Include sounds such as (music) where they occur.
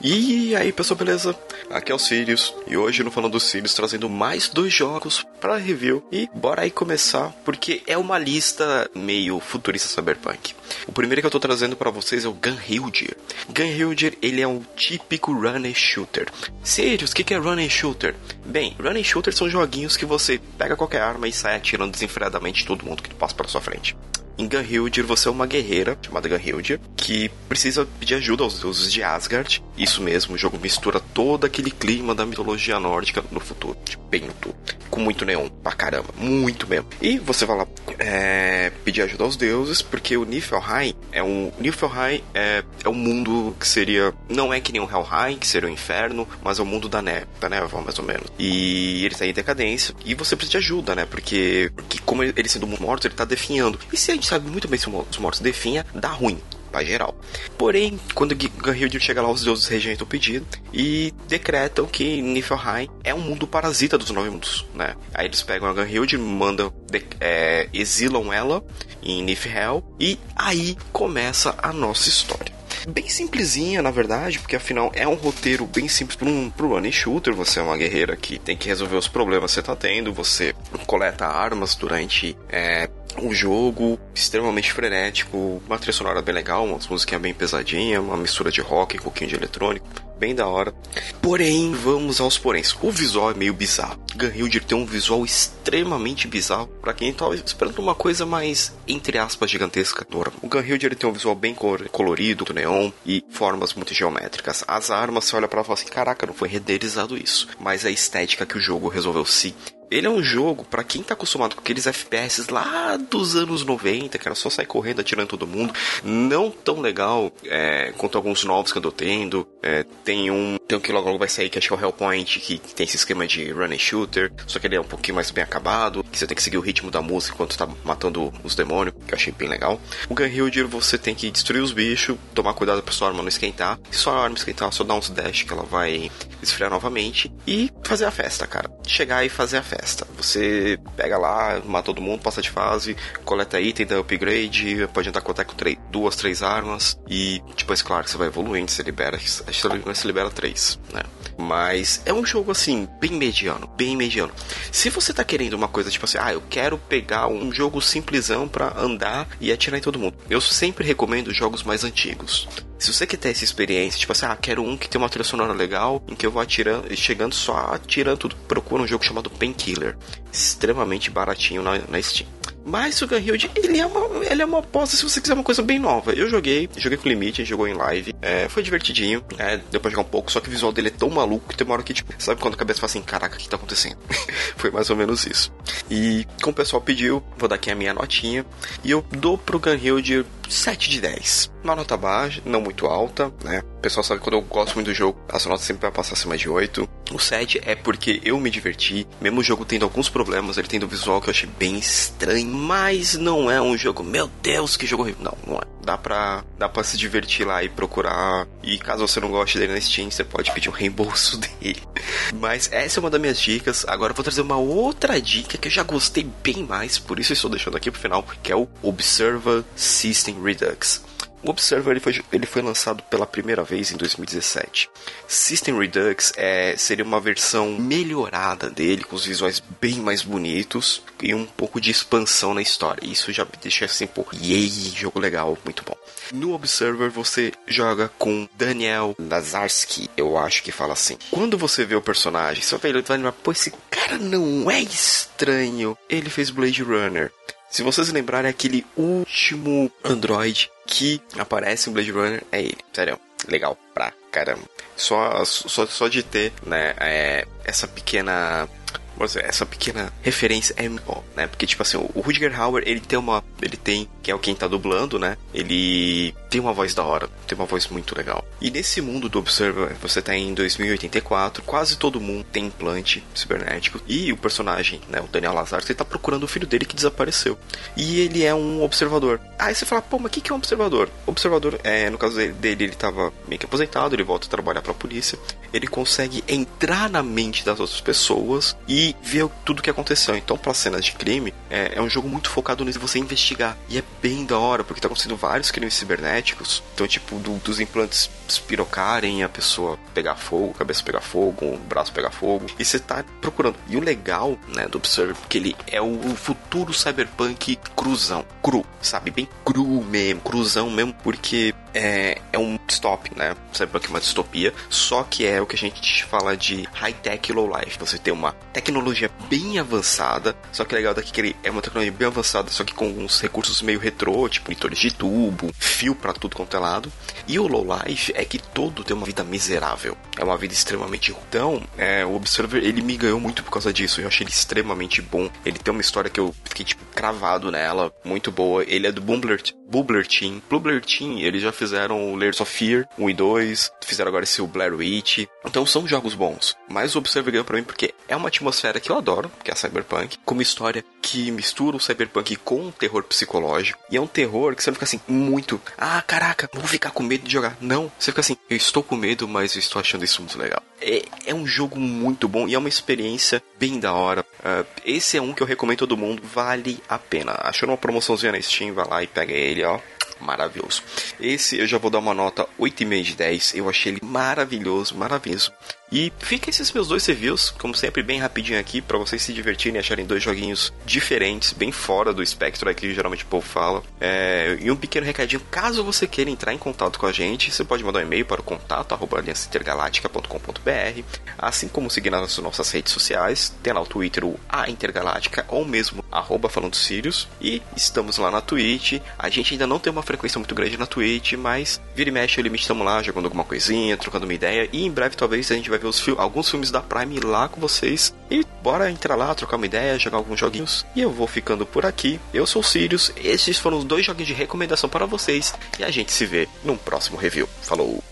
E aí pessoal, beleza? Aqui é o Sirius e hoje no Falando dos Sirius trazendo mais dois jogos para review e bora aí começar porque é uma lista meio futurista cyberpunk. O primeiro que eu tô trazendo para vocês é o Gunhildir. Gunhildir ele é um típico run and shooter. Sirius, o que, que é run and shooter? Bem, run and shooter são joguinhos que você pega qualquer arma e sai atirando desenfreadamente todo mundo que passa pela sua frente. Em Gunhildir, você é uma guerreira chamada Gunhildir que precisa pedir ajuda aos deuses de Asgard. Isso mesmo, o jogo mistura todo aquele clima da mitologia nórdica no futuro, tipo, bem no futuro. Com muito neon, pra caramba, muito mesmo. E você vai lá é, pedir ajuda aos deuses, porque o Niflheim é um. Niflheim é, é um mundo que seria. Não é que nem o Helheim, que seria o inferno, mas é o mundo da neve, da névoa, mais ou menos. E ele tá em decadência. E você precisa de ajuda, né? Porque, porque como ele sendo morto, ele tá definhando. E se a gente sabe muito bem se os mortos definha, dá ruim para geral. Porém, quando Gunhildir chega lá, os deuses rejeitam o pedido e decretam que Niflheim é um mundo parasita dos nove mundos, né? Aí eles pegam a Gunhildir, mandam, de, é, exilam ela em Niflhel e aí começa a nossa história bem simplesinha, na verdade, porque afinal é um roteiro bem simples para um running shooter. Você é uma guerreira que tem que resolver os problemas que você tá tendo, você coleta armas durante é, o jogo extremamente frenético, uma trilha sonora bem legal, uma música bem pesadinha, uma mistura de rock e um pouquinho de eletrônico, bem da hora. Porém, vamos aos poréns. O visual é meio bizarro. Gunhildir tem um visual extremamente bizarro para quem tá esperando uma coisa mais, entre aspas, gigantesca. O Gunhildir tem um visual bem colorido, neon e formas muito geométricas. As armas, você olha para ela e fala assim, caraca, não foi renderizado isso. Mas a estética que o jogo resolveu se ele é um jogo para quem tá acostumado com aqueles FPS lá dos anos 90, que era só sair correndo atirando todo mundo. Não tão legal é, quanto alguns novos que eu tô tendo. É, tem um tem um que logo, logo vai sair que acho que é o Hellpoint, que tem esse esquema de run and shooter, só que ele é um pouquinho mais bem acabado, que você tem que seguir o ritmo da música enquanto tá matando os demônios, que eu achei bem legal. O Gunhildir você tem que destruir os bichos, tomar cuidado pra sua arma não esquentar. Se sua arma esquentar, só dá uns dash que ela vai esfriar novamente e fazer a festa, cara. Chegar e fazer a festa. Você pega lá, mata todo mundo, passa de fase, coleta item, dá upgrade, pode andar com até com três, duas, três armas. E depois, claro, que você vai evoluindo, você libera. Acho que você libera três, né? Mas é um jogo assim, bem mediano, bem mediano. Se você tá querendo uma coisa tipo assim, ah, eu quero pegar um jogo simplesão para andar e atirar em todo mundo. Eu sempre recomendo jogos mais antigos. Se você quer ter essa experiência, tipo assim, ah, quero um que tem uma trilha sonora legal, em que eu vou atirando, chegando só atirando tudo, procura um jogo chamado Painkiller. Extremamente baratinho na, na Steam. Mas o Gunhild, ele é uma, ele é uma aposta se você quiser uma coisa bem nova. Eu joguei, joguei com limite, jogou em live. É, foi divertidinho, é, deu pra jogar um pouco, só que o visual dele é tão maluco que tem uma hora que, tipo, sabe quando a cabeça fala assim, caraca, o que tá acontecendo? (laughs) foi mais ou menos isso. E como o pessoal pediu, vou dar aqui a minha notinha. E eu dou pro Gunhild 7 de 10. Uma nota baixa, não muito alta, né? O pessoal sabe que quando eu gosto muito do jogo, a sua nota sempre vai passar acima de 8. O 7 é porque eu me diverti, mesmo o jogo tendo alguns problemas, ele tendo um visual que eu achei bem estranho, mas não é um jogo, meu Deus, que jogo horrível. Não, não é. Dá pra, dá pra se divertir lá e procurar. E caso você não goste dele na Steam, você pode pedir um reembolso (laughs) dele. Mas essa é uma das minhas dicas. Agora eu vou trazer uma outra dica que eu já gostei bem mais, por isso estou deixando aqui pro final, que é o Observer System Redux. O Observer ele foi, ele foi lançado pela primeira vez em 2017. System Redux é, seria uma versão melhorada dele, com os visuais bem mais bonitos e um pouco de expansão na história. Isso já me deixa assim, pô, yay, jogo legal, muito bom. No Observer você joga com Daniel Lazarski, eu acho que fala assim. Quando você vê o personagem, você vai lembrar, pô, esse cara não é estranho. Ele fez Blade Runner. Se vocês lembrarem, aquele último Android que aparece em Blade Runner é ele. Sério, legal pra caramba. Só, só, só de ter, né, é, essa pequena essa pequena referência é né? Porque tipo assim, o Rudiger Hauer, ele tem uma, ele tem, que é o quem tá dublando, né? Ele tem uma voz da hora, tem uma voz muito legal. E nesse mundo do Observer, você tá em 2084, quase todo mundo tem implante cibernético e o personagem, né, o Daniel Lazar, ele tá procurando o filho dele que desapareceu. E ele é um observador. Aí você fala, pô, mas o que, que é um observador? Observador, é, no caso dele, ele tava meio que aposentado, ele volta a trabalhar pra polícia. Ele consegue entrar na mente das outras pessoas e ver tudo que aconteceu. Então, para cenas de crime, é, é, um jogo muito focado nisso você investigar. E é bem da hora, porque tá acontecendo vários crimes cibernéticos. Então, tipo, do, dos implantes espirocarem, a pessoa pegar fogo, cabeça pegar fogo, o braço pegar fogo. E você tá procurando. E o legal, né, do Observer, que ele é o, o futuro cyberpunk cruzão. Cru, sabe? Bem cru mesmo, cruzão mesmo, porque é, é um stop, né? Cyberpunk é uma distopia, só que é o que a gente fala de high-tech low life. Você tem uma tecnologia bem avançada, só que legal daqui que ele é uma tecnologia bem avançada, só que com uns recursos meio retrô, tipo monitores de tubo, fio para tudo quanto é lado. E o low life é que todo tem uma vida miserável, é uma vida extremamente ruim. Então, é, o Observer ele me ganhou muito por causa disso. Eu achei ele extremamente bom. Ele tem uma história que eu fiquei tipo cravado nela, muito boa. Ele é do Bumbler, Bubbler Team. Bubbler Team, eles já fizeram o Layers of Fear 1 e 2, fizeram agora esse o Blair Witch. Então são jogos bons. Mas o Observer ganhou pra mim porque é uma atmosfera que eu adoro, que é a Cyberpunk, com uma história que mistura o Cyberpunk com um terror psicológico. E é um terror que você não fica assim, muito, ah, caraca, vou ficar com medo de jogar. Não, você fica assim, eu estou com medo, mas eu estou achando isso muito legal. É, é um jogo muito bom e é uma experiência bem da hora. Uh, esse é um que eu recomendo todo mundo, vale a pena. Achou uma promoçãozinha na Steam, vai lá e pega ele, ó maravilhoso. Esse eu já vou dar uma nota 8,5 de 10. Eu achei ele maravilhoso, maravilhoso. E fica esses meus dois reviews, como sempre, bem rapidinho aqui, para vocês se divertirem e acharem dois joguinhos diferentes, bem fora do espectro que geralmente o povo fala. É, e um pequeno recadinho, caso você queira entrar em contato com a gente, você pode mandar um e-mail para o contato aliançaintergaláctica.com.br, assim como seguir nas nossas redes sociais, tem lá o Twitter, o A Intergaláctica, ou mesmo arroba falando Sirius, e estamos lá na Twitch. A gente ainda não tem uma frequência muito grande na Twitch, mas vira e mexe, o limite estamos lá, jogando alguma coisinha, trocando uma ideia, e em breve talvez a gente vai vai ver os alguns filmes da Prime lá com vocês. E bora entrar lá, trocar uma ideia, jogar alguns joguinhos. E eu vou ficando por aqui. Eu sou o Sirius. Esses foram os dois joguinhos de recomendação para vocês. E a gente se vê num próximo review. Falou!